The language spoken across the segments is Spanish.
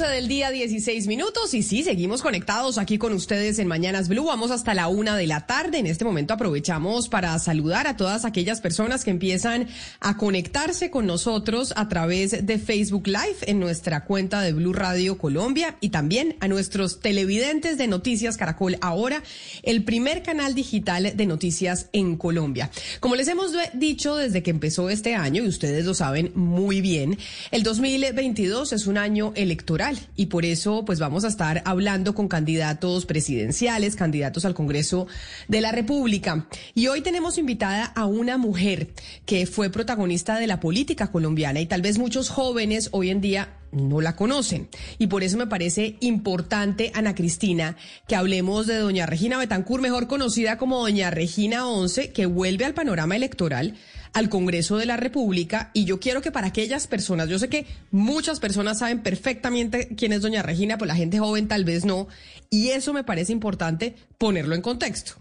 12 del día, 16 minutos. Y sí, seguimos conectados aquí con ustedes en Mañanas Blue. Vamos hasta la una de la tarde. En este momento aprovechamos para saludar a todas aquellas personas que empiezan a conectarse con nosotros a través de Facebook Live en nuestra cuenta de Blue Radio Colombia y también a nuestros televidentes de Noticias Caracol Ahora, el primer canal digital de noticias en Colombia. Como les hemos dicho desde que empezó este año, y ustedes lo saben muy bien, el 2022 es un año electoral y por eso pues vamos a estar hablando con candidatos presidenciales, candidatos al Congreso de la República. Y hoy tenemos invitada a una mujer que fue protagonista de la política colombiana y tal vez muchos jóvenes hoy en día no la conocen. Y por eso me parece importante, Ana Cristina, que hablemos de doña Regina Betancur, mejor conocida como doña Regina 11, que vuelve al panorama electoral al Congreso de la República y yo quiero que para aquellas personas, yo sé que muchas personas saben perfectamente quién es doña Regina, pero la gente joven tal vez no, y eso me parece importante ponerlo en contexto.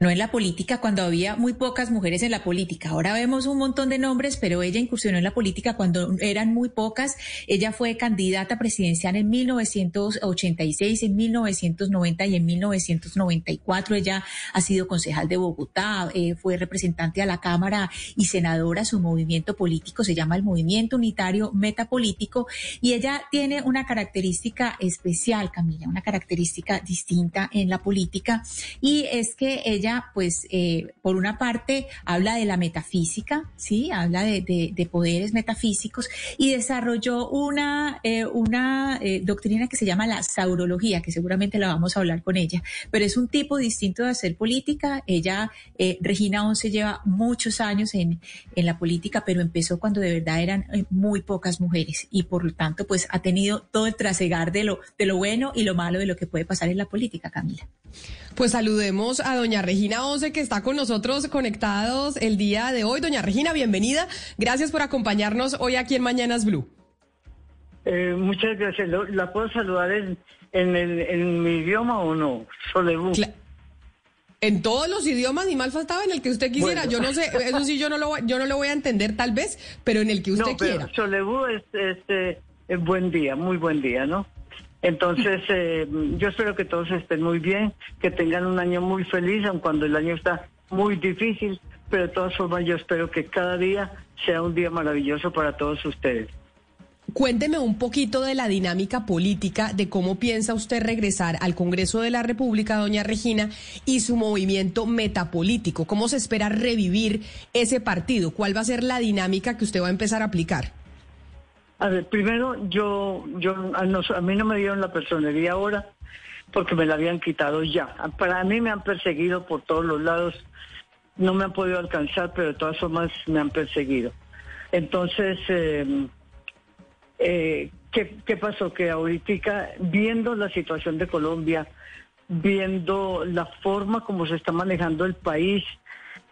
No en la política cuando había muy pocas mujeres en la política. Ahora vemos un montón de nombres, pero ella incursionó en la política cuando eran muy pocas. Ella fue candidata presidencial en 1986, en 1990 y en 1994. Ella ha sido concejal de Bogotá, eh, fue representante a la Cámara y senadora. Su movimiento político se llama el Movimiento Unitario Metapolítico y ella tiene una característica especial, Camila, una característica distinta en la política y es que ella pues, eh, por una parte, habla de la metafísica, ¿sí? Habla de, poderes metafísicos y desarrolló una, eh, una eh, doctrina que se llama la saurología, que seguramente la vamos a hablar con ella, pero es un tipo distinto de hacer política. Ella, Regina Once, lleva muchos años en, en la política, pero empezó cuando de verdad eran muy pocas mujeres y por lo tanto, pues, ha tenido todo el trasegar de lo, de lo bueno y lo malo de lo que puede pasar en la política, Camila. Pues saludemos a doña Regina Once que está con nosotros conectados el día de hoy. Doña Regina, bienvenida. Gracias por acompañarnos hoy aquí en Mañanas Blue. Eh, muchas gracias. ¿La puedo saludar en, en, mi idioma o no? Solebú. en todos los idiomas, ni mal faltaba en el que usted quisiera. Yo no sé, eso sí, yo no lo, yo no lo voy a entender tal vez, pero en el que usted no, pero quiera. Solebú es, es, es buen día, muy buen día, ¿no? Entonces, eh, yo espero que todos estén muy bien, que tengan un año muy feliz, aun cuando el año está muy difícil, pero de todas formas yo espero que cada día sea un día maravilloso para todos ustedes. Cuénteme un poquito de la dinámica política, de cómo piensa usted regresar al Congreso de la República, doña Regina, y su movimiento metapolítico. ¿Cómo se espera revivir ese partido? ¿Cuál va a ser la dinámica que usted va a empezar a aplicar? A ver, primero yo, yo a, mí no me dieron la personería ahora porque me la habían quitado ya. Para mí me han perseguido por todos los lados. No me han podido alcanzar, pero de todas formas me han perseguido. Entonces, em, eh, ¿qué, ¿qué pasó? Que ahorita, viendo la situación de Colombia, viendo la forma como se está manejando el país,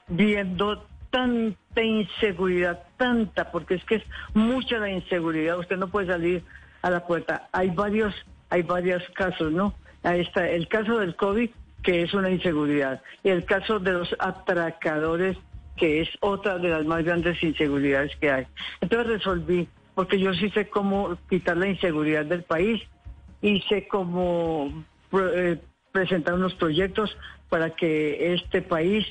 viendo tanta inseguridad, tanta, porque es que es mucha la inseguridad, usted no puede salir a la puerta. Hay varios, hay varios casos, ¿no? Ahí está el caso del COVID, que es una inseguridad, y el caso de los atracadores, que es otra de las más grandes inseguridades que hay. Entonces resolví, porque yo sí sé cómo quitar la inseguridad del país y sé cómo eh, presentar unos proyectos para que este país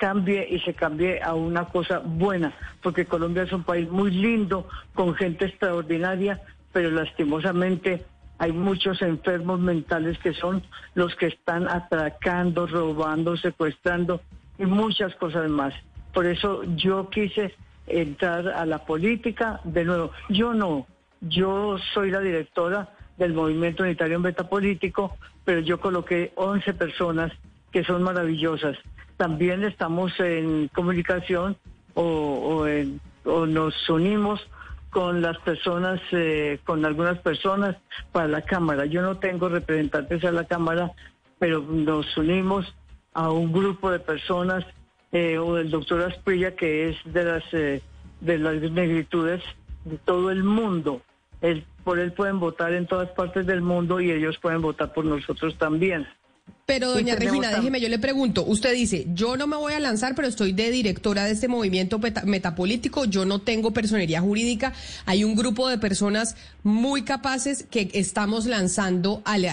cambie y se cambie a una cosa buena, porque Colombia es un país muy lindo, con gente extraordinaria, pero lastimosamente hay muchos enfermos mentales que son los que están atracando, robando, secuestrando y muchas cosas más. Por eso yo quise entrar a la política de nuevo. Yo no, yo soy la directora del Movimiento Unitario en Beta Político, pero yo coloqué 11 personas que son maravillosas también estamos en comunicación o, nos unimos con las personas, eh, con algunas personas para la Cámara. Yo no tengo representantes a la Cámara, pero nos unimos a un grupo de personas, eh, o el doctor Asprilla, que es de las, eh, de las negritudes de todo el mundo. por él pueden votar en todas partes del mundo y ellos pueden votar por nosotros también. Pero doña Regina, déjeme, yo le pregunto, usted dice, yo no me voy a lanzar, pero estoy de directora de este movimiento metapolítico, yo no tengo personería jurídica, hay un grupo de personas muy capaces que estamos lanzando al,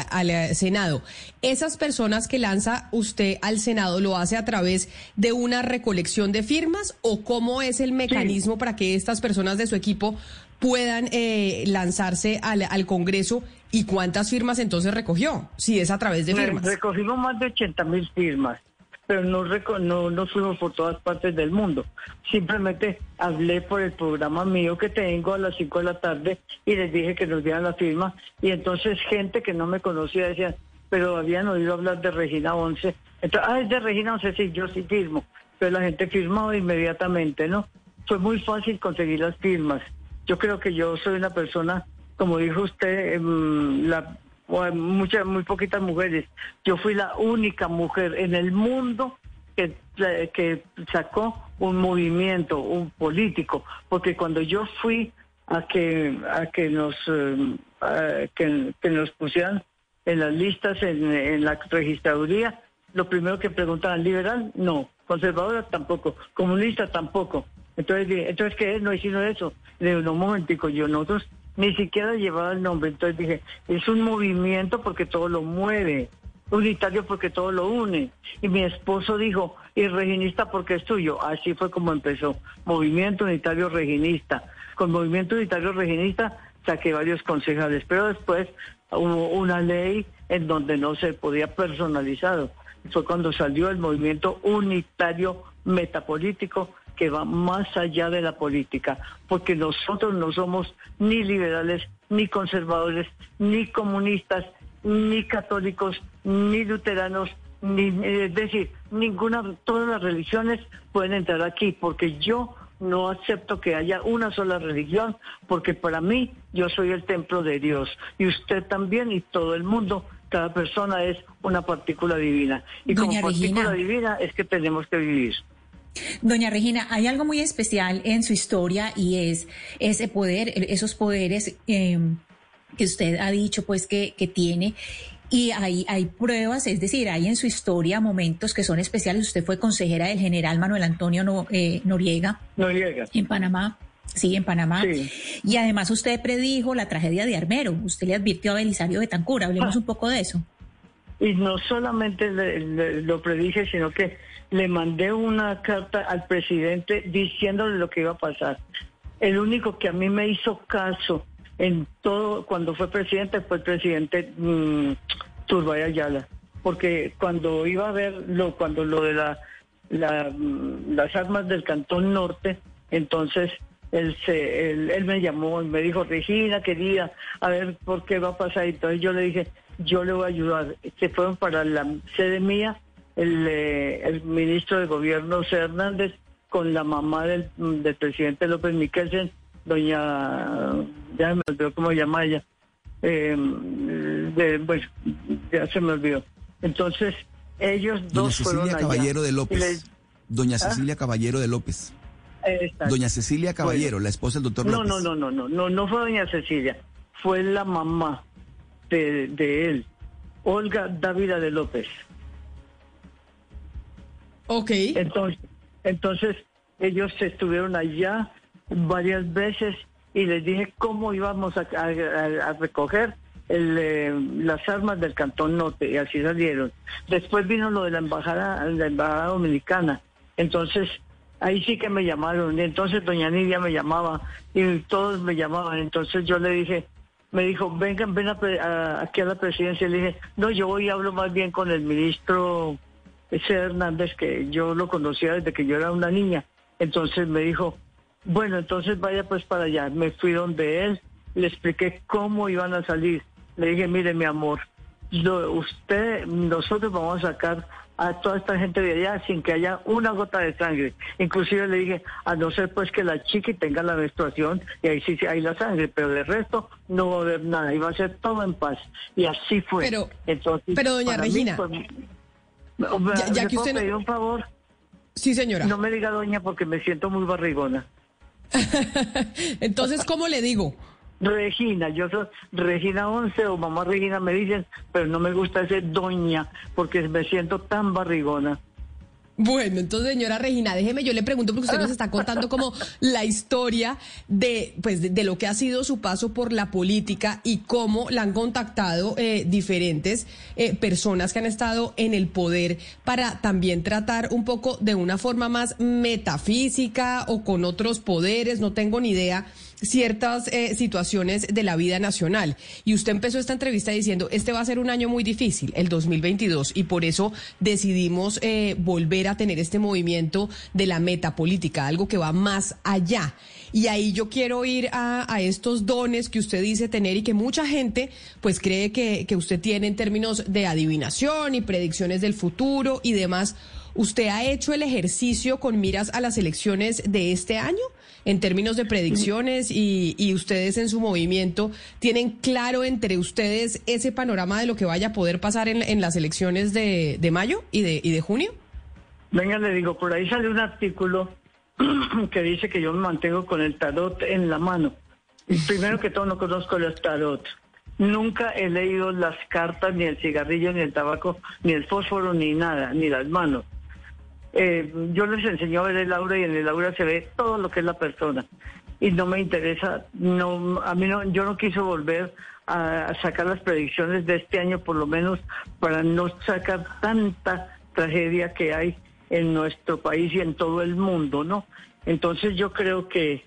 Senado. Esas personas que lanza usted al Senado, ¿lo hace a través de una recolección de firmas o cómo es el mecanismo para que estas personas de su equipo puedan eh, lanzarse al, al Congreso ¿Y cuántas firmas entonces recogió? Si es a través de firmas. Recogimos más de 80 mil firmas, pero no, no, no fuimos por todas partes del mundo. Simplemente hablé por el programa mío que tengo a las 5 de la tarde y les dije que nos dieran la firma. Y entonces gente que no me conocía decía, pero habían oído hablar de Regina 11. Entonces, ah, es de Regina 11, sí, yo sí firmo. Pero la gente firmó inmediatamente, ¿no? Fue muy fácil conseguir las firmas. Yo creo que yo soy una persona como dijo usted, em, la, muchas, muy poquitas mujeres. Yo fui la única mujer en el mundo que, que sacó un movimiento, un político, porque cuando yo fui a que a que nos em, que, nos pusieran en las listas en, en, la registraduría, lo primero que preguntaban, liberal, no, conservadora tampoco, comunista tampoco. Entonces, entonces ¿qué es? No hicieron eso. Le un momentico, yo nosotros ni siquiera llevaba el nombre. Entonces dije, es un movimiento porque todo lo mueve, unitario porque todo lo une. Y mi esposo dijo, y reginista porque es tuyo. Así fue como empezó, Movimiento Unitario Reginista. Con Movimiento Unitario Reginista saqué varios concejales, pero después hubo una ley en donde no se podía personalizado. Fue cuando salió el Movimiento Unitario Metapolítico que va más allá de la política, porque nosotros no somos ni liberales, ni conservadores, ni comunistas, ni católicos, ni luteranos, ni, es decir, ninguna, todas las religiones pueden entrar aquí, porque yo no acepto que haya una sola religión, porque para mí yo soy el templo de Dios, y usted también, y todo el mundo, cada persona es una partícula divina. Y como partícula divina es que tenemos que vivir. Doña Regina, hay algo muy especial en su historia y es ese poder, esos poderes em, que usted ha dicho pues que, que tiene. Y hay, hay pruebas, es decir, hay en su historia momentos que son especiales. Usted fue consejera del general Manuel Antonio eh, Noriega, Noriega en Panamá. Sí, en Panamá. Y además usted predijo la tragedia de Armero. Usted le advirtió a Belisario Betancur. Hablemos ah. un poco de eso. Y no solamente lo predije, sino que le mandé una carta al presidente diciéndole lo que iba a pasar. El único que a mí me hizo caso en todo, cuando fue presidente, fue el presidente mmm, Turbay Ayala. Porque cuando iba a ver lo, cuando lo de la, mm, las armas del Cantón Norte, entonces él, se, él, me llamó y me dijo, Regina, querida, a ver por qué va a pasar. Entonces yo le dije, yo le voy a ayudar. Se fueron para la sede mía el, eh, el ministro de Gobierno Hernández con la mamá del, del presidente López Miquelsen, doña, ya me olvidó cómo llama ella, eh, pues ya se me olvidó. Entonces, ellos dos Doña Cecilia Caballero de López. Doña ¿Ah? Cecilia Caballero de López. Doña Cecilia Caballero, la esposa del doctor no, López. No, no, no, no, no, no fue doña Cecilia, fue la mamá de, de él, Olga Dávila de López. Ok. Entonces, entonces ellos estuvieron allá varias veces y les dije cómo íbamos a, recoger eh, las armas del Cantón Norte y así salieron. Después vino lo de la embajada, la embajada dominicana. Entonces ahí sí que me llamaron. Y entonces doña Nidia me llamaba y todos me llamaban. Entonces yo le dije, me dijo, vengan, ven aquí a la presidencia. Le dije, no, yo voy y hablo más bien con el ministro ese Hernández que yo lo conocía desde que yo era una niña. Entonces me dijo, bueno, entonces vaya pues para allá. Me fui donde él, le expliqué cómo iban a salir. Le dije, mire mi amor, usted, nosotros vamos a sacar a toda esta gente de allá sin que haya una gota de sangre. Inclusive le dije, a no ser pues que la chica tenga la menstruación y ahí sí, hay la sangre, pero de resto no va a haber nada, iba a ser todo en paz. Y así fue. Pero, pero doña Regina, ya, que usted pedir un favor? Sí, señora. No me diga doña porque me siento muy barrigona. Entonces, ¿cómo le digo? Regina, yo soy Regina 11 o mamá Regina me dicen, pero no me gusta ese doña porque me siento tan barrigona. Bueno, entonces, señora Regina, déjeme, yo le pregunto porque usted nos está contando como la historia de, pues, de, lo que ha sido su paso por la política y cómo la han contactado eh, diferentes eh, personas que han estado en el poder para también tratar un poco de una forma más metafísica o con otros poderes, no tengo ni idea ciertas eh, situaciones de la vida nacional. Y usted empezó esta entrevista diciendo, este va a ser un año muy difícil, el 2022, y por eso decidimos eh, volver a tener este movimiento de la meta política, algo que va más allá. Y ahí yo quiero ir a, a estos dones que usted dice tener y que mucha gente pues cree que, que usted tiene en términos de adivinación y predicciones del futuro y demás. ¿Usted ha hecho el ejercicio con miras a las elecciones de este año? en términos de predicciones y, ustedes en su movimiento tienen claro entre ustedes ese panorama de lo que vaya a poder pasar en, las elecciones de, mayo y de, junio? Venga, le digo, por ahí sale un artículo que dice que yo me mantengo con el tarot en la mano. Primero que todo no conozco el tarot. Nunca he leído las cartas, ni el cigarrillo, ni el tabaco, ni el fósforo, ni nada, ni las manos. Eh, yo les enseño a ver el aura y en el aura se ve todo lo que es la persona. Y no me interesa, no, a mí no, yo no quiso volver a, sacar las predicciones de este año, por lo menos para no sacar tanta tragedia que hay en nuestro país y en todo el mundo, ¿no? Entonces yo creo que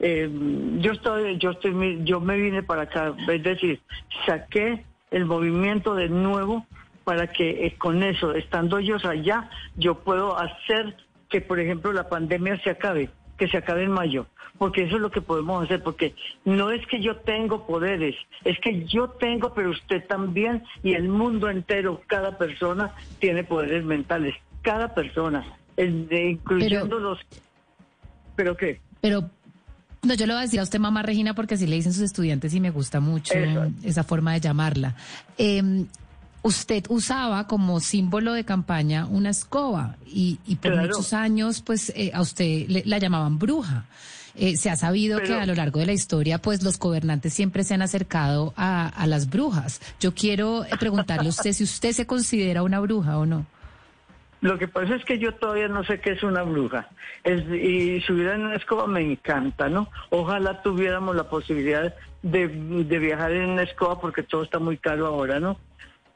eh, yo estoy, yo estoy, yo me vine para acá, es decir, saqué el movimiento de nuevo para que eh, con eso, estando ellos allá, yo puedo hacer que, por ejemplo, la pandemia se acabe, que se acabe en mayo, porque eso es lo que podemos hacer, porque no es que yo tengo poderes, es que yo tengo, pero usted también y el mundo entero, cada persona tiene poderes mentales, cada persona, incluyendo los... ¿Pero qué? Pero no, yo lo voy a decir a usted, mamá Regina, porque así le dicen sus estudiantes y me gusta mucho esa forma de llamarla. Eh, usted usaba como símbolo de campaña una escoba y, por muchos años pues eh, a usted la llamaban bruja. Eh, se ha sabido que a lo largo de la historia pues los gobernantes siempre se han acercado a, las brujas. Yo quiero eh, preguntarle a usted si usted se considera una bruja o no. Lo que pasa es que yo todavía no sé qué es una bruja. y subir en una escoba me encanta, ¿no? Ojalá tuviéramos la posibilidad de, de viajar en una escoba porque todo está muy caro ahora, ¿no?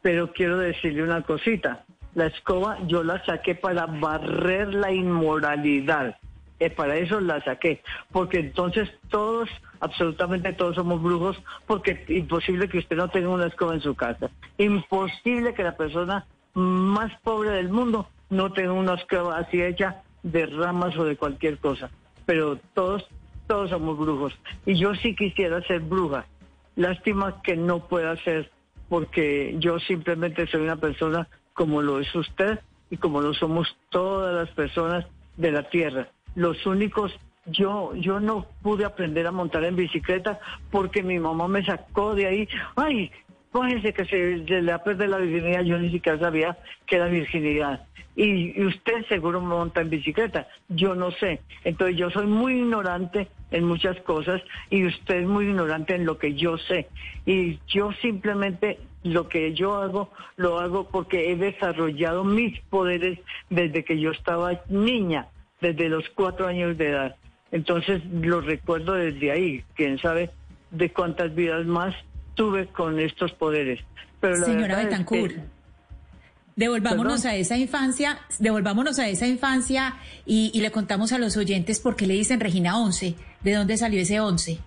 Pero quiero decirle una cosita. La escoba yo la saqué para barrer la inmoralidad. Eh, para eso la saqué. Porque entonces todos, absolutamente todos somos brujos, porque imposible que usted no tenga una escoba en su casa. Imposible que la persona más pobre del mundo no tenga una escoba así hecha de ramas o de cualquier cosa. Pero todos, todos somos brujos. Y yo sí quisiera ser bruja. Lástima que no pueda ser porque yo simplemente soy una persona como lo es usted y como lo somos todas las personas de la tierra. Los únicos, yo, yo no pude aprender a montar en bicicleta porque mi mamá me sacó de ahí. Ay, cógese que se, le ha perdido la virginidad, yo ni siquiera sabía que era virginidad. Y, y, usted seguro monta en bicicleta, yo no sé. Entonces yo soy muy ignorante en muchas cosas y usted es muy ignorante en lo que yo sé. Y yo simplemente lo que yo hago, lo hago porque he desarrollado mis poderes desde que yo estaba niña, desde los cuatro años de edad. Entonces lo recuerdo desde ahí, quién sabe de cuántas vidas más tuve con estos poderes. Pero Señora Betancourt. Devolvámonos a esa infancia, devolvámonos a esa infancia y, le contamos a los oyentes por qué le dicen Regina 11. ¿De dónde salió ese 11?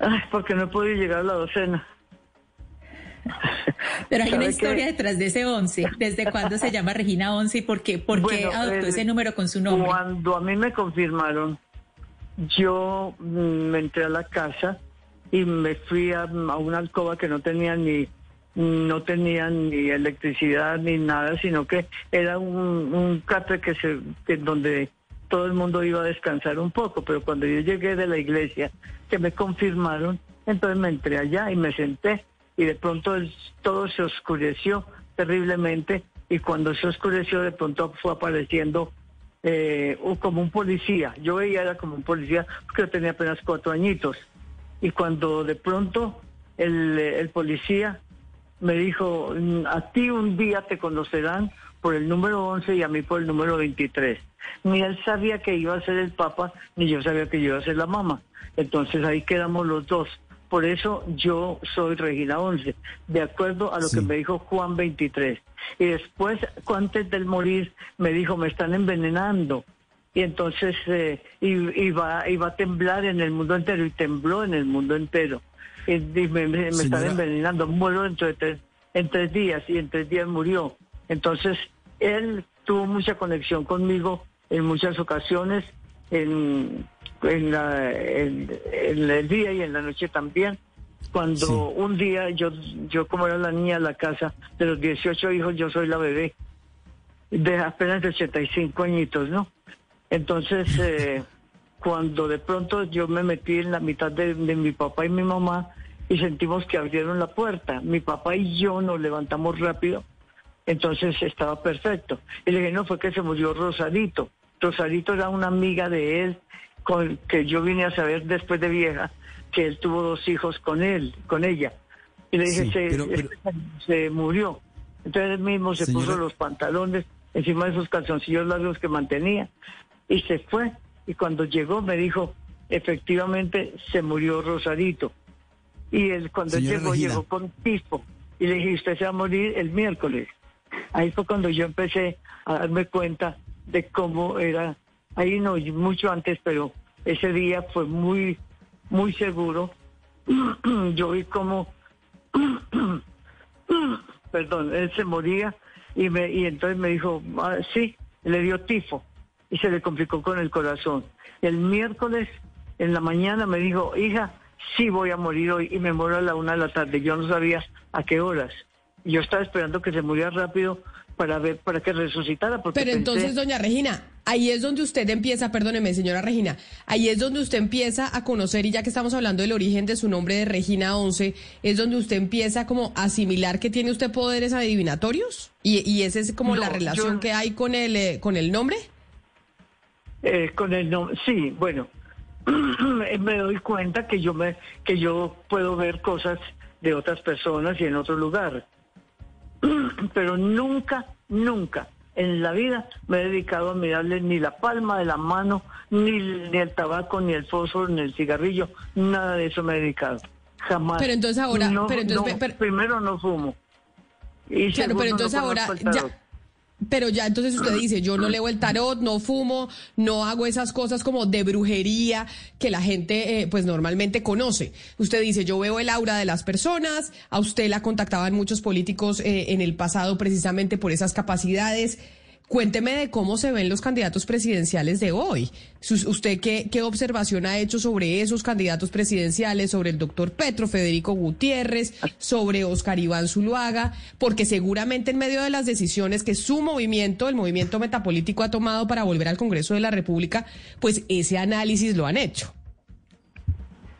Ay, porque no pude llegar a la docena. Pero hay una historia detrás de ese 11. ¿Desde cuándo se llama Regina 11 y por qué, por qué adoptó ese número con su nombre? Cuando a mí me confirmaron, yo mm, me entré a la casa y me fui a, una alcoba que no tenía ni no tenían ni electricidad ni nada, sino que era un, un catre que se, que donde todo el mundo iba a descansar un poco, pero cuando yo llegué de la iglesia, que me confirmaron, entonces me entré allá y me senté. Y de pronto todo se oscureció terriblemente. Y cuando se oscureció de pronto fue apareciendo eh, como un policía. Yo veía era como un policía porque yo tenía apenas cuatro añitos y cuando de pronto el, el policía me dijo, a ti un día te conocerán por el número 11 y a mí por el número 23 ni él sabía que iba a ser el Papa, ni yo sabía que yo iba a ser la mamá. Entonces ahí quedamos los dos. Por eso yo soy Regina 11, de acuerdo a lo que me dijo Juan 23. Y después, antes del morir, me dijo, me están envenenando. Y entonces eh, iba, iba a temblar en el mundo entero, y tembló en el mundo entero. Y, me, están envenenando, muero dentro de tres, en tres días, y en tres días murió. Entonces, él tuvo mucha conexión conmigo en muchas ocasiones, en, en, el día y en la noche también. Cuando un día yo, yo como era la niña de la casa, de los 18 hijos, yo soy la bebé, de apenas de 85 añitos, ¿no? Entonces, eh, cuando de pronto yo me metí en la mitad de, de mi papá y mi mamá y sentimos que abrieron la puerta, mi papá y yo nos levantamos rápido entonces estaba perfecto. Y le dije, no, fue que se murió Rosadito. Rosadito era una amiga de él, con, que yo vine a saber después de vieja, que él tuvo dos hijos con él, con ella. Y le dije, se, se, murió. Entonces él mismo se puso los pantalones encima de esos calzoncillos largos que mantenía y se fue. Y cuando llegó me dijo, efectivamente se murió Rosadito. Y él cuando llegó, llegó con tifo. Y le dije, usted se va a morir el miércoles. Ahí fue cuando yo empecé a darme cuenta de cómo era, ahí no, mucho antes, pero ese día fue muy, muy seguro. yo vi cómo, perdón, él se moría y, me, y entonces me dijo, ah, sí, le dio tifo y se le complicó con el corazón. El miércoles en la mañana me dijo, hija, sí voy a morir hoy y me muero a la una de la tarde. Yo no sabía a qué horas. Yo estaba esperando que se muriera rápido para ver, para que resucitara. Pero entonces, doña Regina, ahí es donde usted empieza, perdóneme, señora Regina, ahí es donde usted empieza a conocer, y ya que estamos hablando del origen de su nombre de Regina 11, es donde usted empieza como a asimilar que tiene usted poderes adivinatorios, y, y esa es como la relación que hay con el, eh, con el nombre. Eh, con el nombre, sí, bueno, me doy cuenta que yo me, que yo puedo ver cosas de otras personas y en otro lugar pero nunca, nunca en la vida me he dedicado a mirarle ni la palma de la mano, ni, ni el tabaco, ni el fósforo, ni el cigarrillo, nada de eso me he dedicado. Jamás. Pero entonces ahora, pero entonces, primero no fumo. Y claro, pero entonces ahora ya, pero ya entonces usted dice, yo no leo el tarot, no fumo, no hago esas cosas como de brujería que la gente eh, pues normalmente conoce. Usted dice, yo veo el aura de las personas, a usted la contactaban muchos políticos eh, en el pasado precisamente por esas capacidades. Cuénteme de cómo se ven los candidatos presidenciales de hoy. ¿Usted qué, qué observación ha hecho sobre esos candidatos presidenciales, sobre el doctor Petro, Federico Gutiérrez, sobre Oscar Iván Zuluaga? Porque seguramente en medio de las decisiones que su movimiento, el movimiento metapolítico, ha tomado para volver al Congreso de la República, pues ese análisis lo han hecho.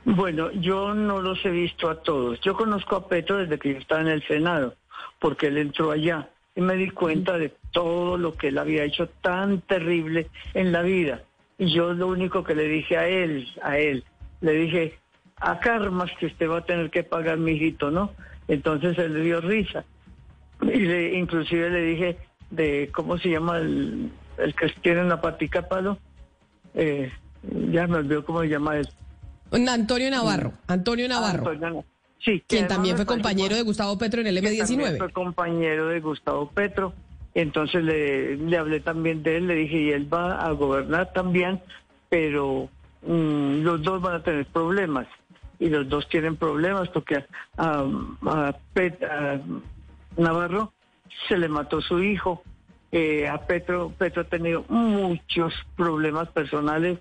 Bueno, yo no los he visto a todos. Yo conozco a Petro desde que yo estaba en el Senado, porque él entró allá y me di cuenta de todo lo que él había hecho tan terrible en la vida. Y yo lo único que le dije a él, a él, le dije, a karmas que usted va a tener que pagar, mi hijito, ¿no? Entonces él le dio risa. Y le, inclusive le dije de, ¿cómo se llama el, el que tiene una patica palo? Eh, ya me olvidó cómo se llama él. Antonio Navarro, Antonio Navarro. Sí, quien también fue compañero de Gustavo Petro en el M19. Fue compañero de Gustavo Petro. Entonces le, le, hablé también de él, le dije, y él va a gobernar también, pero mm, los dos van a tener problemas. Y los dos tienen problemas porque a, a, Navarro se le mató su hijo. Eh, a Petro, Petro ha tenido muchos problemas personales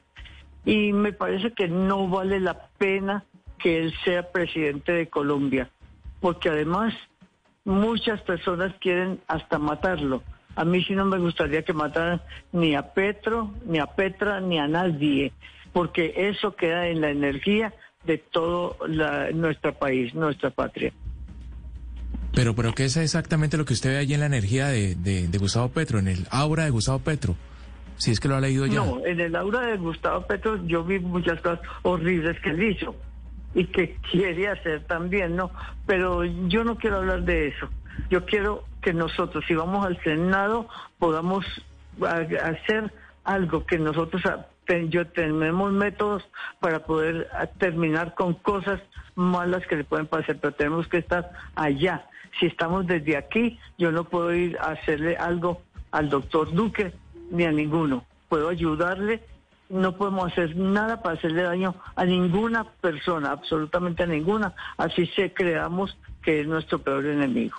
y me parece que no vale la pena que él sea presidente de Colombia, porque además muchas personas quieren hasta matarlo. A mí sí no me gustaría que mataran ni a Petro, ni a Petra, ni a nadie, porque eso queda en la energía de todo nuestro país, nuestra patria. Pero, pero ¿qué es exactamente lo que usted ve allí en la energía de, de, Gustavo Petro, en el aura de Gustavo Petro? Si es que lo ha leído ya. No, en el aura de Gustavo Petro yo vi muchas cosas horribles que él hizo y que quiere hacer también, ¿no? Pero yo no quiero hablar de eso. Yo quiero que nosotros, si vamos al Senado, podamos hacer algo que nosotros yo tenemos métodos para poder terminar con cosas malas que le pueden pasar, pero tenemos que estar allá. Si estamos desde aquí, yo no puedo ir a hacerle algo al doctor Duque ni a ninguno. Puedo ayudarle, no podemos hacer nada para hacerle daño a ninguna persona, absolutamente a ninguna. Así se creamos que es nuestro peor enemigo.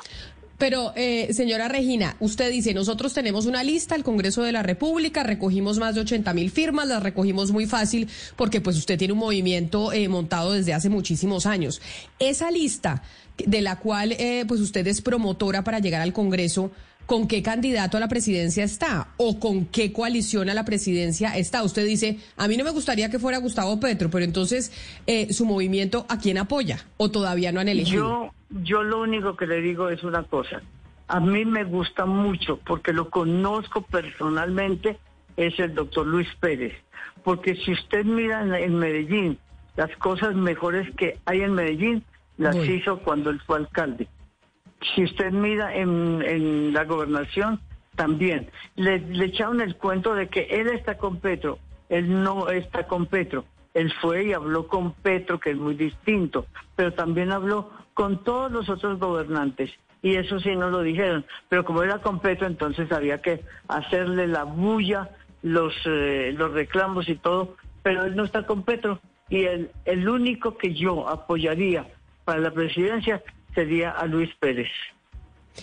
Pero, eh, señora Regina, usted dice, nosotros tenemos una lista al Congreso de la República, recogimos más de 80 mil firmas, las recogimos muy fácil porque pues usted tiene un movimiento eh, montado desde hace muchísimos años. Esa lista de la cual eh, pues usted es promotora para llegar al Congreso, ¿con qué candidato a la presidencia está? ¿O con qué coalición a la presidencia está? Usted dice, a mí no me gustaría que fuera Gustavo Petro, pero entonces, eh, ¿su movimiento a quién apoya? ¿O todavía no han elegido? Yo, yo lo único que le digo es una cosa. A mí me gusta mucho, porque lo conozco personalmente, es el doctor Luis Pérez. Porque si usted mira en Medellín, las cosas mejores que hay en Medellín, las hizo cuando él fue alcalde. Si usted mira en, la gobernación, también. Le, echaron el cuento de que él está con Petro, él no está con Petro. Él fue y habló con Petro, que es muy distinto, pero también habló con todos los otros gobernantes. Y eso sí no lo dijeron. Pero como era con Petro, entonces había que hacerle la bulla, los, eh, los reclamos y todo. Pero él no está con Petro. Y el, el único que yo apoyaría para la presidencia sería a Luis Pérez.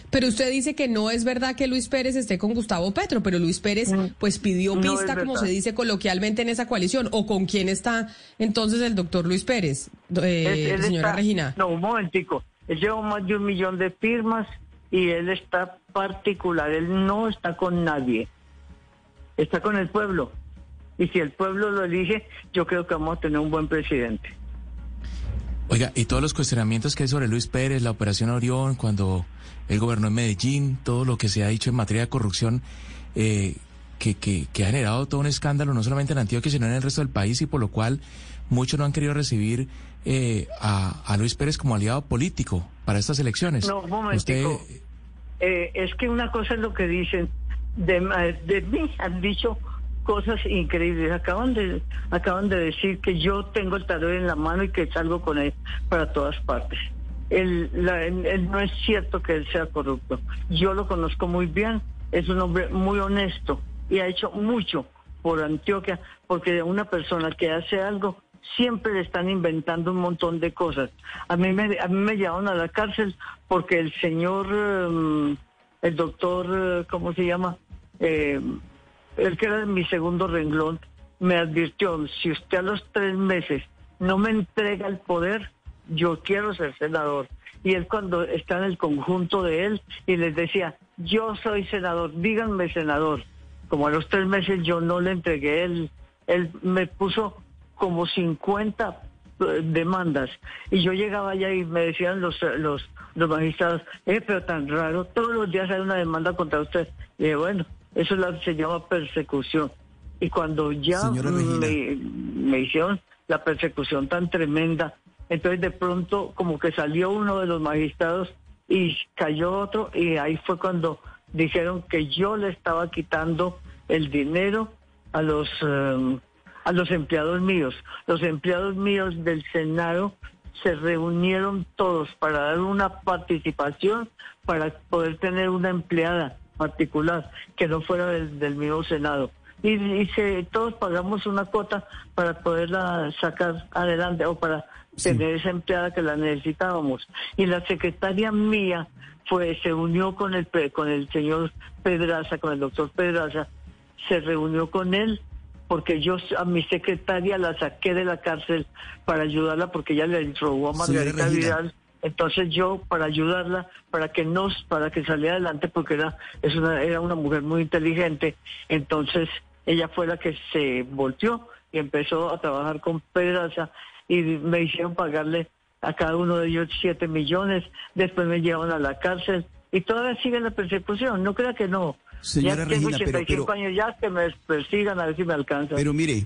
Pero usted dice que no es verdad que Luis Pérez esté con Gustavo Petro, pero Luis Pérez pues pidió pista, como se dice coloquialmente en esa coalición. ¿O con quién está entonces el doctor Luis Pérez, eh, señora Regina? No, un momentico. Él lleva más de un millón de firmas y él está particular. Él no está con nadie. Está con el pueblo. Y si el pueblo lo elige, yo creo que vamos a tener un buen presidente. Oiga, y todos los cuestionamientos que hay sobre Luis Pérez, la operación Orión, cuando él gobernó en Medellín, todo lo que se ha dicho en materia de corrupción, eh, que, que, ha generado todo un escándalo, no solamente en Antioquia, sino en el resto del país, y por lo cual muchos no han querido recibir eh, a, Luis Pérez como aliado político para estas elecciones. No, un momentico. Eh, es que una cosa es lo que dicen. De, de mí han dicho cosas increíbles. Acaban de, acaban de decir que yo tengo el tarot en la mano y que salgo con él para todas partes. Él, no es cierto que él sea corrupto. Yo lo conozco muy bien, es un hombre muy honesto y ha hecho mucho por Antioquia, porque una persona que hace algo siempre le están inventando un montón de cosas. A mí me, a mí me llevaron a la cárcel porque el señor, em, el doctor, eh, ¿cómo se llama? Eh, el que era mi segundo renglón, me advirtió, si usted a los tres meses no me entrega el poder, yo quiero ser senador. Y él cuando está en el conjunto de él y les decía, yo soy senador, díganme senador. Como a los tres meses yo no le entregué, él, él me puso como 50 eh, demandas. Y yo llegaba allá y me decían los, los, los magistrados, eh, pero tan raro, todos los días hay una demanda contra usted. Y dije, bueno, eso se llama persecución. Y cuando ya me, hicieron la persecución tan tremenda, entonces de pronto como que salió uno de los magistrados y cayó otro y ahí fue cuando dijeron que yo le estaba quitando el dinero a los em, a los empleados míos. Los empleados míos del Senado se reunieron todos para dar una participación para poder tener una empleada particular que no fuera del, mismo Senado. Y, todos pagamos una cuota para poderla sacar adelante o para tener esa empleada que la necesitábamos. Y la secretaria mía fue, se unió con el, con el señor Pedraza, con el doctor Pedraza, se reunió con él porque yo a mi secretaria la saqué de la cárcel para ayudarla porque ella le robó a Margarita Vidal Entonces yo para ayudarla, para que nos, para que saliera adelante, porque era, es una, era una mujer muy inteligente, entonces ella fue la que se volteó y empezó a trabajar con Pedraza y me hicieron pagarle a cada uno de ellos siete millones, después me llevaron a la cárcel y todavía sigue la persecución, no crea que no. Señora ya tengo 85 pero, años ya que me persigan a ver si me alcanzan. Pero mire,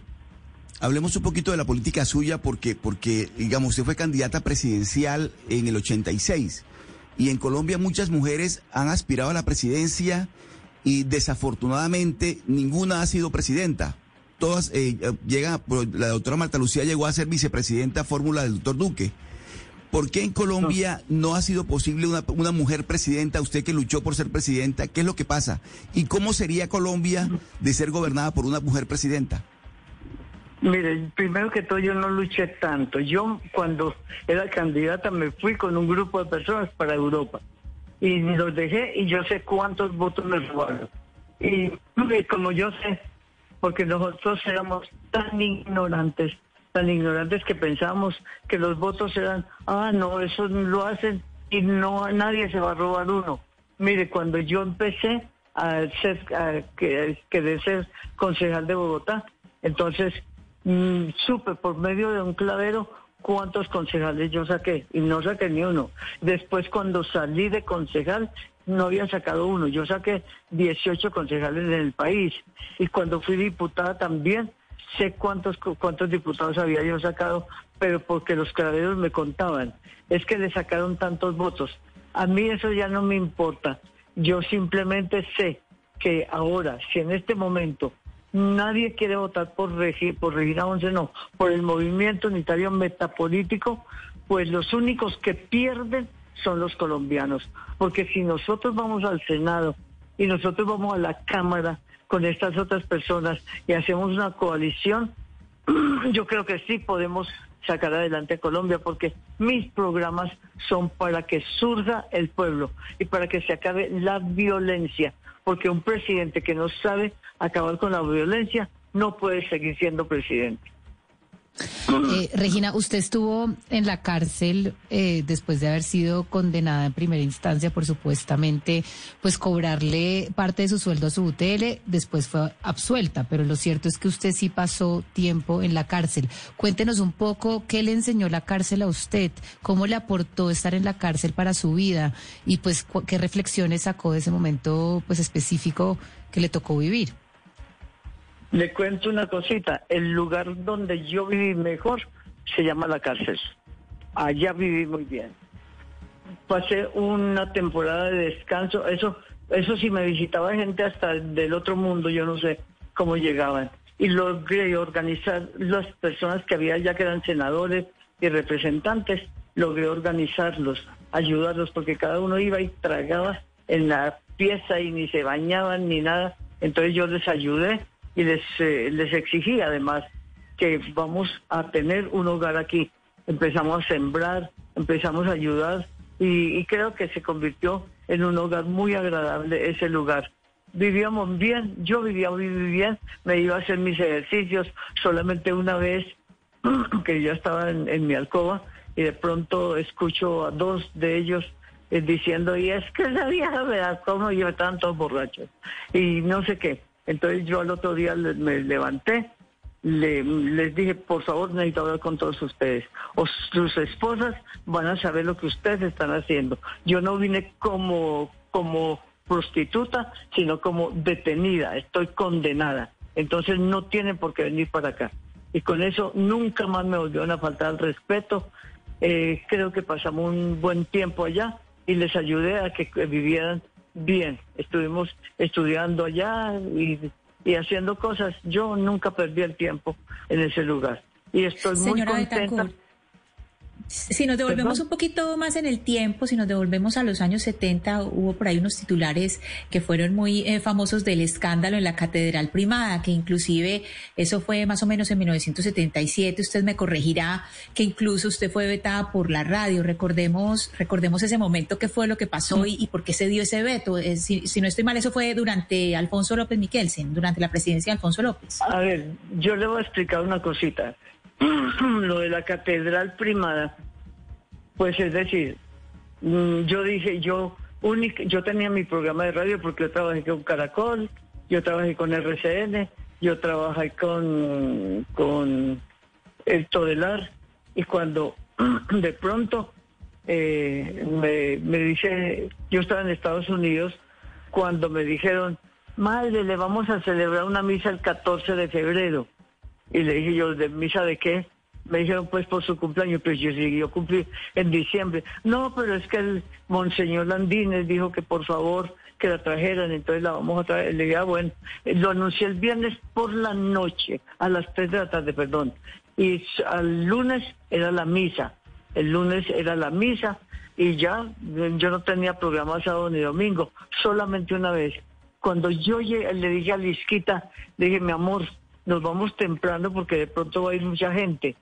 hablemos un poquito de la política suya porque, porque digamos, usted fue candidata presidencial en el 86 y en Colombia muchas mujeres han aspirado a la presidencia y desafortunadamente ninguna ha sido presidenta. Todas eh, llega, la doctora Marta Lucía llegó a ser vicepresidenta fórmula del doctor Duque. ¿Por qué en Colombia no, ha sido posible una, una, mujer presidenta? Usted que luchó por ser presidenta, ¿qué es lo que pasa? ¿Y cómo sería Colombia de ser gobernada por una mujer presidenta? Mire, primero que todo yo no luché tanto. Yo cuando era candidata me fui con un grupo de personas para Europa y los dejé y yo sé cuántos votos me robaron. Y como yo sé, porque nosotros éramos tan ignorantes, tan ignorantes que pensábamos que los votos eran, ah, no, eso lo hacen y no nadie se va a robar uno. Mire, cuando yo empecé a ser, a, que, de ser concejal de Bogotá, entonces mm, supe por medio de un clavero cuántos concejales yo saqué y no saqué ni uno. Después cuando salí de concejal no había sacado uno, yo saqué 18 concejales en el país y cuando fui diputada también sé cuántos cuántos diputados había yo sacado, pero porque los claveros me contaban, es que le sacaron tantos votos. A mí eso ya no me importa. Yo simplemente sé que ahora, si en este momento Nadie quiere votar por, por Regina Once, no, por el movimiento unitario metapolítico, pues los únicos que pierden son los colombianos. Porque si nosotros vamos al Senado y nosotros vamos a la Cámara con estas otras personas y hacemos una coalición, yo creo que sí podemos sacar adelante a Colombia, porque mis programas son para que surja el pueblo y para que se acabe la violencia, porque un presidente que no sabe acabar con la violencia no puede seguir siendo presidente. Eh, Regina, usted estuvo en la cárcel eh, después de haber sido condenada en primera instancia por supuestamente pues cobrarle parte de su sueldo a su UTL, después fue absuelta, pero lo cierto es que usted sí pasó tiempo en la cárcel. Cuéntenos un poco qué le enseñó la cárcel a usted, cómo le aportó estar en la cárcel para su vida y pues qué reflexiones sacó de ese momento pues específico que le tocó vivir. Le cuento una cosita, el lugar donde yo viví mejor se llama la cárcel. Allá viví muy bien. Pasé una temporada de descanso, eso, eso sí me visitaba gente hasta del otro mundo, yo no sé cómo llegaban. Y logré organizar las personas que había ya que eran senadores y representantes, logré organizarlos, ayudarlos, porque cada uno iba y tragaba en la pieza y ni se bañaban ni nada. Entonces yo les ayudé y les, eh, les exigí además que vamos a tener un hogar aquí. Empezamos a sembrar, empezamos a ayudar y, creo que se convirtió en un hogar muy agradable ese lugar. Vivíamos bien, yo vivía muy bien, me iba a hacer mis ejercicios solamente una vez que yo estaba en, mi alcoba y de pronto escucho a dos de ellos eh, diciendo, y es que esa vieja me da como yo todos borrachos y no sé qué. Entonces yo al otro día me levanté, les dije, por favor, necesito hablar con todos ustedes. O sus esposas van a saber lo que ustedes están haciendo. Yo no vine como, como prostituta, sino como detenida, estoy condenada. Entonces no tienen por qué venir para acá. Y con eso nunca más me volvieron a faltar el respeto. Eh, creo que pasamos un buen tiempo allá y les ayudé a que vivieran bien. Estuvimos estudiando allá y, haciendo cosas. Yo nunca perdí el tiempo en ese lugar. Y estoy muy contenta. Si nos devolvemos un poquito más en el tiempo, si nos devolvemos a los años 70, hubo por ahí unos titulares que fueron muy eh, famosos del escándalo en la Catedral Primada, que inclusive eso fue más o menos en 1977, usted me corregirá, que incluso usted fue vetada por la radio. Recordemos, recordemos ese momento, qué fue lo que pasó y, por qué se dio ese veto. Eh, si, si, no estoy mal, eso fue durante Alfonso López Miquelsen, durante la presidencia de Alfonso López. A ver, yo le voy a explicar una cosita. lo de la catedral primada, pues es decir, mm, yo dije, yo, única, yo tenía mi programa de radio porque yo trabajé con Caracol, yo trabajé con RCN, yo trabajé con, con el Todelar y cuando de pronto eh, me, me dice, yo estaba en Estados Unidos, cuando me dijeron, madre, le vamos a celebrar una misa el 14 de febrero. Y le dije yo, ¿de misa de qué? Me dijeron, pues por su cumpleaños, pues yo yo cumplí en diciembre. No, pero es que el Monseñor Landines dijo que por favor que la trajeran, entonces la vamos a traer. Le dije, ah, bueno, lo anuncié el viernes por la noche, a las 3 de la tarde, perdón. Y al lunes era la misa. El lunes era la misa y ya yo no tenía programa sábado ni domingo, solamente una vez. Cuando yo le dije a Lisquita, dije, mi amor, nos vamos temprano porque de pronto va a ir mucha gente.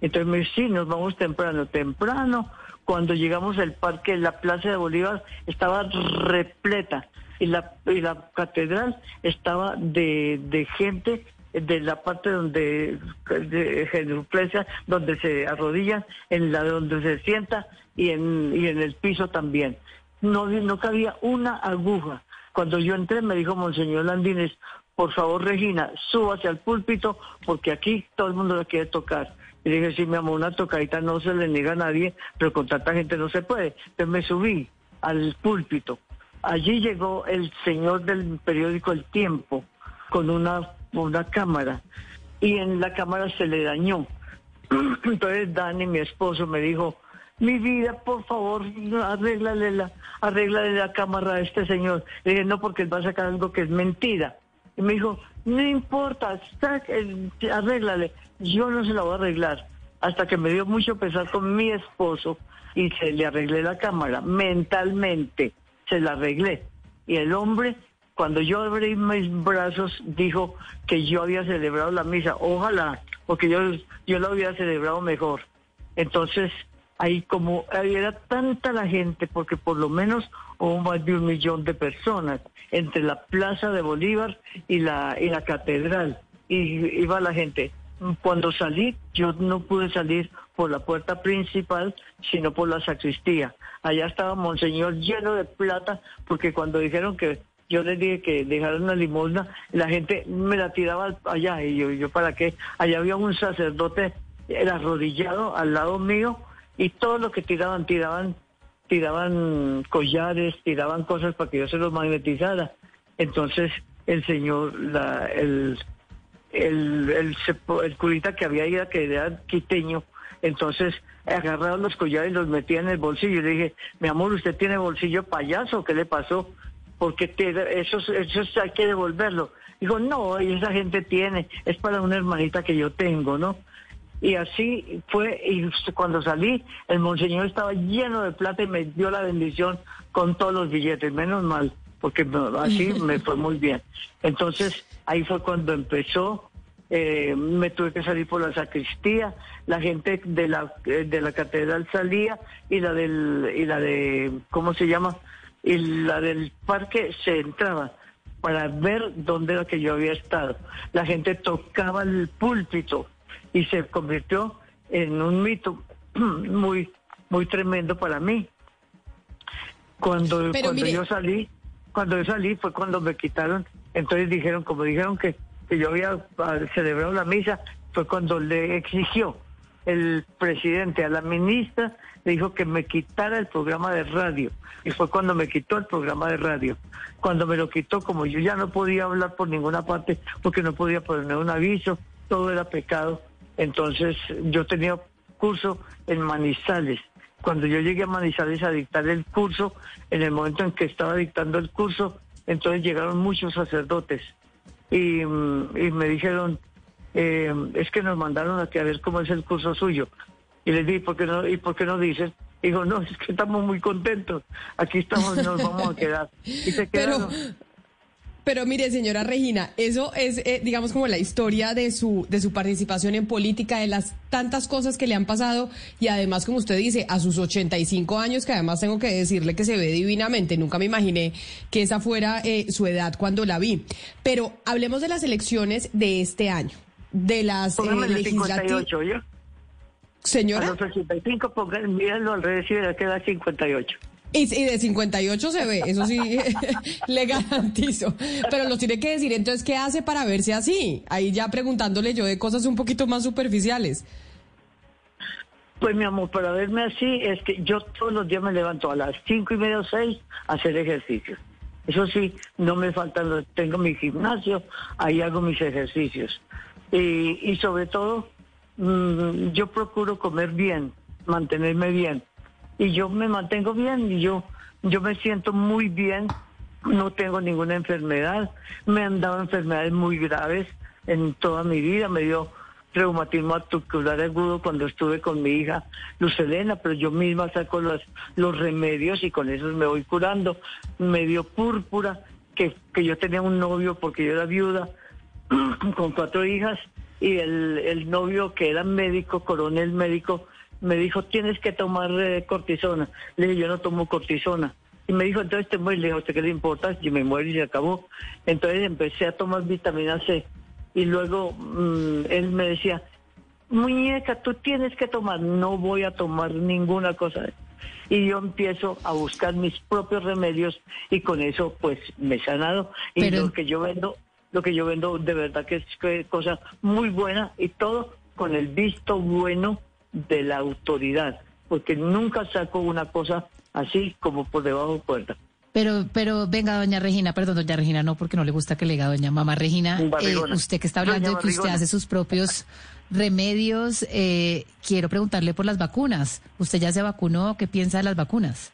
Entonces me dice, sí, nos vamos temprano, temprano. Cuando llegamos al parque, la Plaza de Bolívar estaba repleta y la, y la catedral estaba de, de gente de la parte donde de genuflexa, donde se arrodillan, en la donde se sienta y en, y en el piso también. No, no cabía una aguja. Cuando yo entré me dijo Monseñor Landines, por favor Regina, súbase al púlpito porque aquí todo el mundo la quiere tocar. Y dije, sí, mi amor, una tocadita no se le niega a nadie, pero con tanta gente no se puede. Entonces me subí al púlpito. Allí llegó el señor del periódico El Tiempo con una, una cámara y en la cámara se le dañó. Entonces Dani, mi esposo, me dijo, mi vida, por favor, arréglale la, arréglale la cámara a este señor. Le dije, no, porque él va a sacar algo que es mentira. Y me dijo, no importa, arréglale. Yo no se la voy a arreglar. Hasta que me dio mucho pesar con mi esposo y se le arreglé la cámara. Mentalmente se la arreglé. Y el hombre, cuando yo abrí mis brazos, dijo que yo había celebrado la misa. Ojalá, porque yo, yo la hubiera celebrado mejor. Entonces, ahí como era tanta la gente, porque por lo menos hubo más de un millón de personas entre la Plaza de Bolívar y la, y la catedral. Y iba la gente. Cuando salí, yo no pude salir por la puerta principal, sino por la sacristía. Allá estaba Monseñor lleno de plata, porque cuando dijeron que yo les dije que dejaron una limosna, la gente me la tiraba allá. Y yo, yo ¿para qué? Allá había un sacerdote arrodillado al lado mío, y todo lo que tiraban, tiraban, tiraban collares, tiraban cosas para que yo se los magnetizara. Entonces el señor, la, el, el, el, el, curita que había ido, que era quiteño, entonces agarraron los collares y los metía en el bolsillo. Y le dije, mi amor, ¿usted tiene bolsillo payaso? ¿Qué le pasó? Porque eso, eso hay que devolverlo. Dijo, no, esa gente tiene, es para una hermanita que yo tengo, ¿no? Y así fue, y cuando salí, el monseñor estaba lleno de plata y me dio la bendición con todos los billetes, menos mal, porque así me fue muy bien. Entonces, ahí fue cuando empezó, eh, me tuve que salir por la sacristía, la gente de la, eh, de la catedral salía y la del, y la de, ¿cómo se llama? Y la del parque se entraba para ver dónde era que yo había estado. La gente tocaba el púlpito y se convirtió en un mito muy, muy tremendo para mí. Cuando, cuando yo salí, cuando yo salí fue cuando me quitaron, entonces dijeron, como dijeron que, que yo había ah, celebrado la misa, fue cuando le exigió el presidente a la ministra, le dijo que me quitara el programa de radio. Y fue cuando me quitó el programa de radio. Cuando me lo quitó, como yo ya no podía hablar por ninguna parte, porque no podía poner un aviso, todo era pecado, entonces yo tenía curso en Manizales. Cuando yo llegué a Manizales a dictar el curso, en el momento en que estaba dictando el curso, entonces llegaron muchos sacerdotes y, mm, me dijeron, eh, es que nos mandaron a que a ver cómo es el curso suyo. Y les dije, ¿por qué no, ¿y por qué no dicen? Dijo, no, es que estamos muy contentos. Aquí estamos y nos vamos a quedar. Y se quedaron. Pero mire, señora Regina, eso es, eh, digamos, como la historia de su, de su participación en política, de las tantas cosas que le han pasado y además, como usted dice, a sus 85 años, que además tengo que decirle que se ve divinamente. Nunca me imaginé que esa fuera eh, su edad cuando la vi. Pero hablemos de las elecciones de este año, de las eh, legislativas. Señora. A los 85, pongan, mírenlo al revés y verá que da 58. Y, y de 58 se ve, eso sí le garantizo. Pero lo tiene que decir, entonces, ¿qué hace para verse así? Ahí ya preguntándole yo de cosas un poquito más superficiales. Pues mi amor, para verme así es que yo todos los días me levanto a las cinco y media o seis a hacer ejercicio. Eso sí, no me faltan, tengo mi gimnasio, ahí hago mis ejercicios. Y, y sobre todo, mm, yo procuro comer bien, mantenerme bien. Y yo me mantengo bien y yo, yo me siento muy bien, no tengo ninguna enfermedad, me han dado enfermedades muy graves en toda mi vida, me dio reumatismo articular agudo cuando estuve con mi hija Luz Elena, pero yo misma saco los, los remedios y con esos me voy curando. Me dio púrpura, que, que yo tenía un novio porque yo era viuda con cuatro hijas y el, el novio que era médico, coronel médico, me dijo, tienes que tomar eh, cortisona. Le dije, yo no tomo cortisona. Y me dijo, entonces te mueres. Le dije, ¿usted qué le importa? Y me muero y se acabó. Entonces empecé a tomar vitamina C y luego mm, él me decía, muñeca, tú tienes que tomar, no voy a tomar ninguna cosa. Y yo empiezo a buscar mis propios remedios y con eso pues me he sanado. Y lo que yo vendo, lo que yo vendo de verdad que es cosa muy buena y todo con el visto bueno de la autoridad, porque nunca saco una cosa así como por debajo de puerta. Pero, pero venga, doña Regina, perdón, doña Regina, no, porque no le gusta que le diga doña mamá Regina. Eh, usted que está hablando de que usted hace sus propios remedios, eh, quiero preguntarle por las vacunas. ¿Usted ya se vacunó? ¿Qué piensa de las vacunas?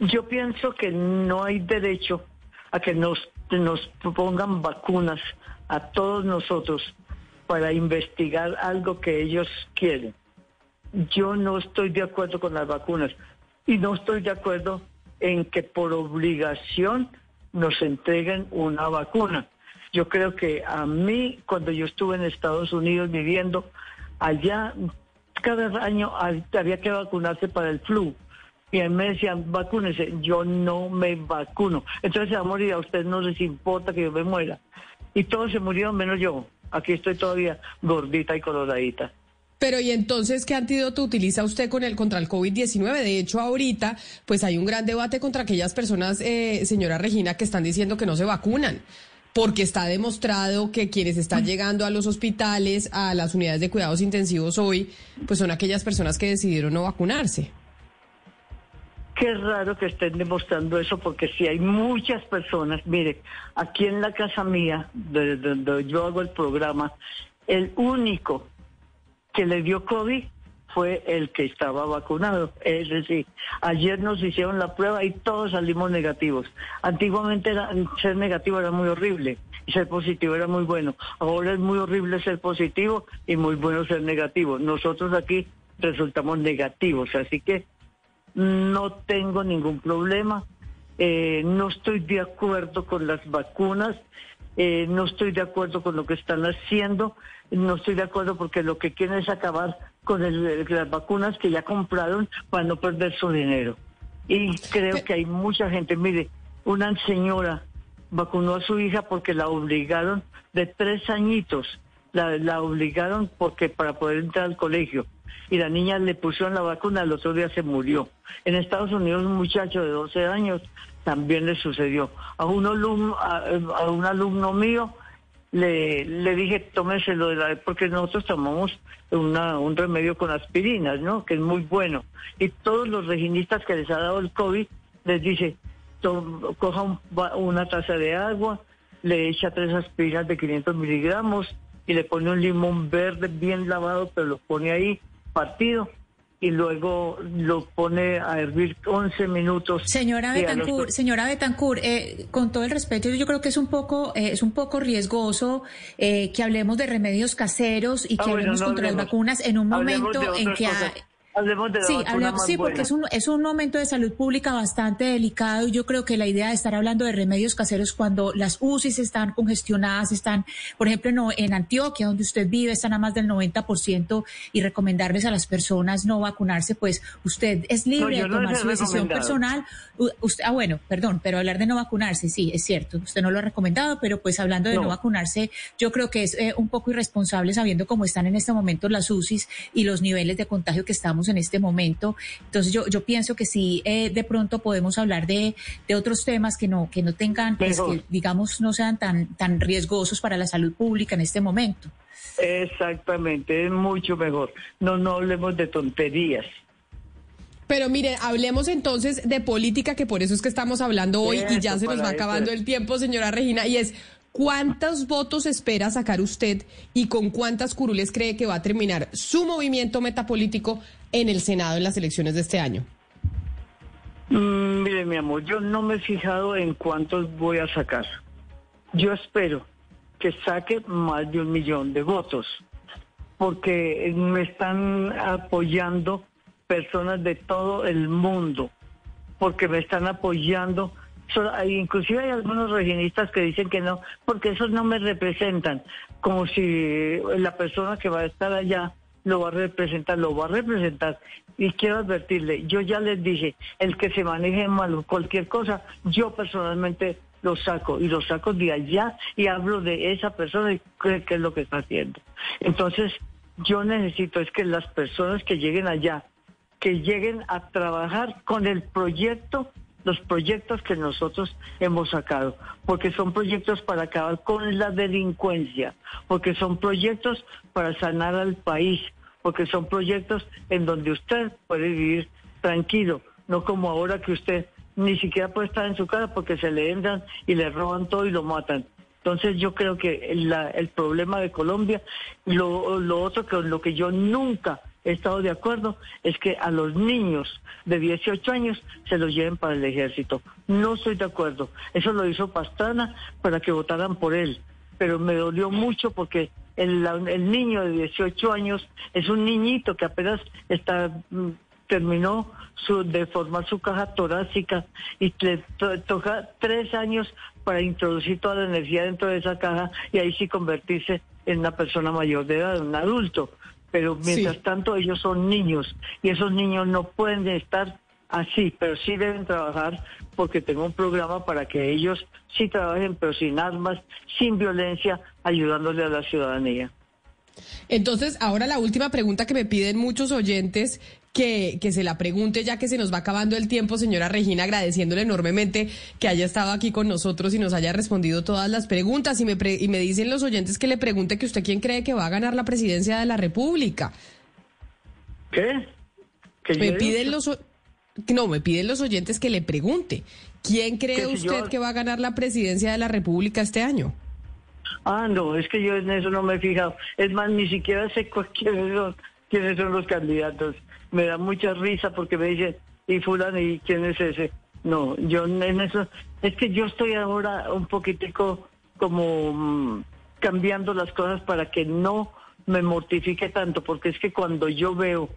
Yo pienso que no hay derecho a que nos, nos pongan vacunas a todos nosotros para investigar algo que ellos quieren. Yo no estoy de acuerdo con las vacunas y no estoy de acuerdo en que por obligación nos entreguen una vacuna. Yo creo que a mí, cuando yo estuve en Estados Unidos viviendo, allá cada año había que vacunarse para el flu. Y a mí me decían, vacúnese. Yo no me vacuno. Entonces se va a morir. A ustedes no les importa que yo me muera. Y todos se murieron menos yo. Aquí estoy todavía gordita y coloradita. Pero y entonces, ¿qué antídoto utiliza usted con el contra el COVID-19? De hecho, ahorita, pues hay un gran debate contra aquellas personas, eh, señora Regina, que están diciendo que no se vacunan, porque está demostrado que quienes están llegando a los hospitales, a las unidades de cuidados intensivos hoy, pues son aquellas personas que decidieron no vacunarse. Qué raro que estén demostrando eso, porque si hay muchas personas, mire, aquí en la casa mía, donde yo hago el programa, el único que le dio COVID fue el que estaba vacunado. Es decir, ayer nos hicieron la prueba y todos salimos negativos. Antiguamente ser negativo era muy horrible y ser positivo era muy bueno. Ahora es muy horrible ser positivo y muy bueno ser negativo. Nosotros aquí resultamos negativos, así que no tengo ningún problema. Eh, no estoy de acuerdo con las vacunas, eh, no estoy de acuerdo con lo que están haciendo no estoy de acuerdo porque lo que quieren es acabar con las vacunas que ya compraron para no perder su dinero. Y creo que hay mucha gente, mire, una señora vacunó a su hija porque la obligaron de tres añitos, la, la obligaron porque para poder entrar al colegio. Y la niña le pusieron la vacuna, el otro día se murió. En Estados Unidos un muchacho de 12 años también le sucedió. A un alumno, a un alumno mío le, le dije, tómeselo de la, porque nosotros tomamos una, un remedio con aspirinas, ¿no? Que es muy bueno. Y todos los reginistas que les ha dado el COVID les dice, coja una taza de agua, le echa tres aspirinas de 500 miligramos y le pone un limón verde bien lavado, pero lo pone ahí partido y luego lo pone a hervir 11 minutos. Señora Betancourt, señora Betancourt, eh, con todo el respeto, yo creo que es un poco eh, es un poco riesgoso eh, que hablemos de remedios caseros y ah, que hablemos contra las vacunas en un momento en que Hablemos de la Sí, vacuna hablemos, más sí porque es un, es un momento de salud pública bastante delicado y yo creo que la idea de estar hablando de remedios caseros cuando las UCIs están congestionadas, están, por ejemplo, no, en Antioquia, donde usted vive, están a más del 90% y recomendarles a las personas no vacunarse, pues usted es libre yo de no tomar su decisión personal. U- Usted, ah, bueno, perdón, pero hablar de no vacunarse, sí, es cierto, usted no lo ha recomendado, pero pues hablando de no, No. vacunarse, yo creo que es eh, un poco irresponsable sabiendo cómo están en este momento las UCIs y los niveles de contagio que estamos en este momento. Entonces yo, yo pienso que sí, eh, de pronto podemos hablar de, de otros temas que no, que no tengan, pues, que digamos no sean tan, tan riesgosos para la salud pública en este momento. Exactamente, es mucho mejor. No, no hablemos de tonterías. Pero miren, hablemos entonces de política, que por eso es que estamos hablando hoy y ya se nos va acabando el tiempo, señora Regina, y es, ¿cuántos votos espera sacar usted y con cuántas curules cree que va a terminar su movimiento metapolítico en el Senado en las elecciones de este año? Mm, mire, mi amor, yo no me he fijado en cuántos voy a sacar. Yo espero que saque más de un millón de votos, porque me están apoyando personas de todo el mundo, porque me están apoyando. Inclusive hay algunos reginistas que dicen que no, porque esos no me representan, como si la persona que va a estar allá lo va a representar, lo va a representar. Y quiero advertirle, yo ya les dije, el que se maneje mal cualquier cosa, yo personalmente lo saco y lo saco de allá y hablo de esa persona y qué, qué es lo que está haciendo. Entonces, yo necesito es que las personas que lleguen allá, que lleguen a trabajar con el proyecto, los proyectos que nosotros hemos sacado, porque son proyectos para acabar con la delincuencia, porque son proyectos para sanar al país, porque son proyectos en donde usted puede vivir tranquilo, no como ahora que usted ni siquiera puede estar en su casa porque se le entran y le roban todo y lo matan. Entonces yo creo que la- el problema de Colombia, lo, lo otro que lo que yo nunca he estado de acuerdo es que a los niños de 18 años se los lleven para el ejército. No estoy de acuerdo. Eso lo hizo Pastrana para que votaran por él. Pero me dolió mucho porque el, niño de 18 años es un niñito que apenas está mm, terminó su, de formar su caja torácica y le to- toca tres años para introducir toda la energía dentro de esa caja y ahí sí convertirse en una persona mayor de edad, un adulto. Pero mientras Sí. tanto ellos son niños y esos niños no pueden estar así, pero sí deben trabajar porque tengo un programa para que ellos sí trabajen, pero sin armas, sin violencia, ayudándole a la ciudadanía. Entonces, ahora la última pregunta que me piden muchos oyentes, que, que se la pregunte ya que se nos va acabando el tiempo, señora Regina, agradeciéndole enormemente que haya estado aquí con nosotros y nos haya respondido todas las preguntas. Y me, pre- y me dicen los oyentes que le pregunte que usted quién cree que va a ganar la presidencia de la República. ¿Qué? ¿Que yo Me piden los... No, me piden los oyentes que le pregunte. ¿Quién cree usted que va a ganar la presidencia de la República este año? Ah, no, es que yo en eso no me he fijado. Es más, ni siquiera sé quiénes son, quiénes son los candidatos. Me da mucha risa porque me dicen, y fulano, ¿y quién es ese? No, yo en eso, es que yo estoy ahora un poquitico como mm, cambiando las cosas para que no me mortifique tanto, porque es que cuando yo veo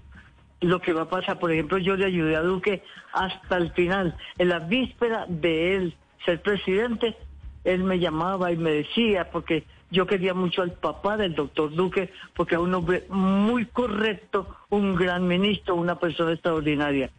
lo que va a pasar, por ejemplo, yo le ayudé a Duque hasta el final, en la víspera de él ser presidente, él me llamaba y me decía, porque yo quería mucho al papá del doctor Duque, porque a un hombre muy correcto, un gran ministro, una persona extraordinaria.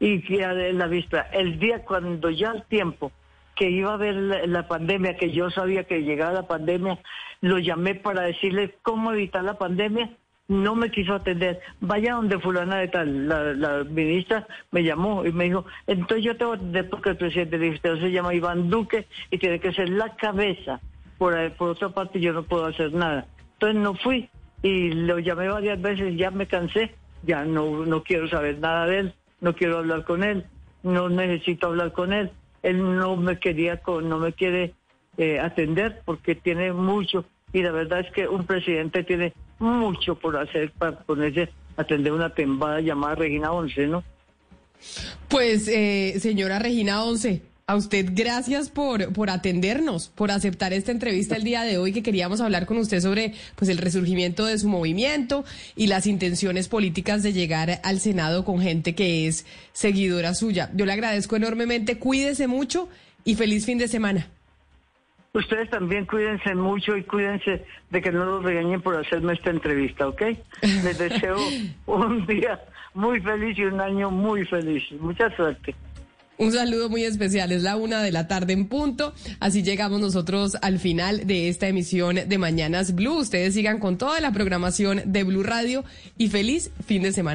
Y que en la víspera, el día cuando ya el tiempo que iba a haber la pandemia, que yo sabía que llegaba la pandemia, lo llamé para decirle cómo evitar la pandemia, no me quiso atender. Vaya donde fulana de tal, la, ministra me llamó y me dijo, entonces yo te voy a atender porque el presidente dijo, usted se llama Iván Duque y tiene que ser la cabeza. Por, ahí- por otra parte yo no puedo hacer nada. Entonces no fui y lo llamé varias veces, ya me cansé, ya no, no quiero saber nada de él, no quiero hablar con él, no necesito hablar con él. Él no me quería, con, no me quiere eh, atender porque tiene mucho y la verdad es que un presidente tiene mucho por hacer para ponerse atender una tembada llamada Regina Once, ¿no? Pues, eh, señora Regina Once, A usted, gracias por, por atendernos, por aceptar esta entrevista el día de hoy, que queríamos hablar con usted sobre pues, el resurgimiento de su movimiento y las intenciones políticas de llegar al Senado con gente que es seguidora suya. Yo le agradezco enormemente, cuídese mucho y feliz fin de semana. Ustedes también cuídense mucho y cuídense de que no los regañen por hacerme esta entrevista, ¿ok? Les deseo un día muy feliz y un año muy feliz. Mucha suerte. Un saludo muy especial, es la una de la tarde en punto, así llegamos nosotros al final de esta emisión de Mañanas Blue. Ustedes sigan con toda la programación de Blue Radio y feliz fin de semana.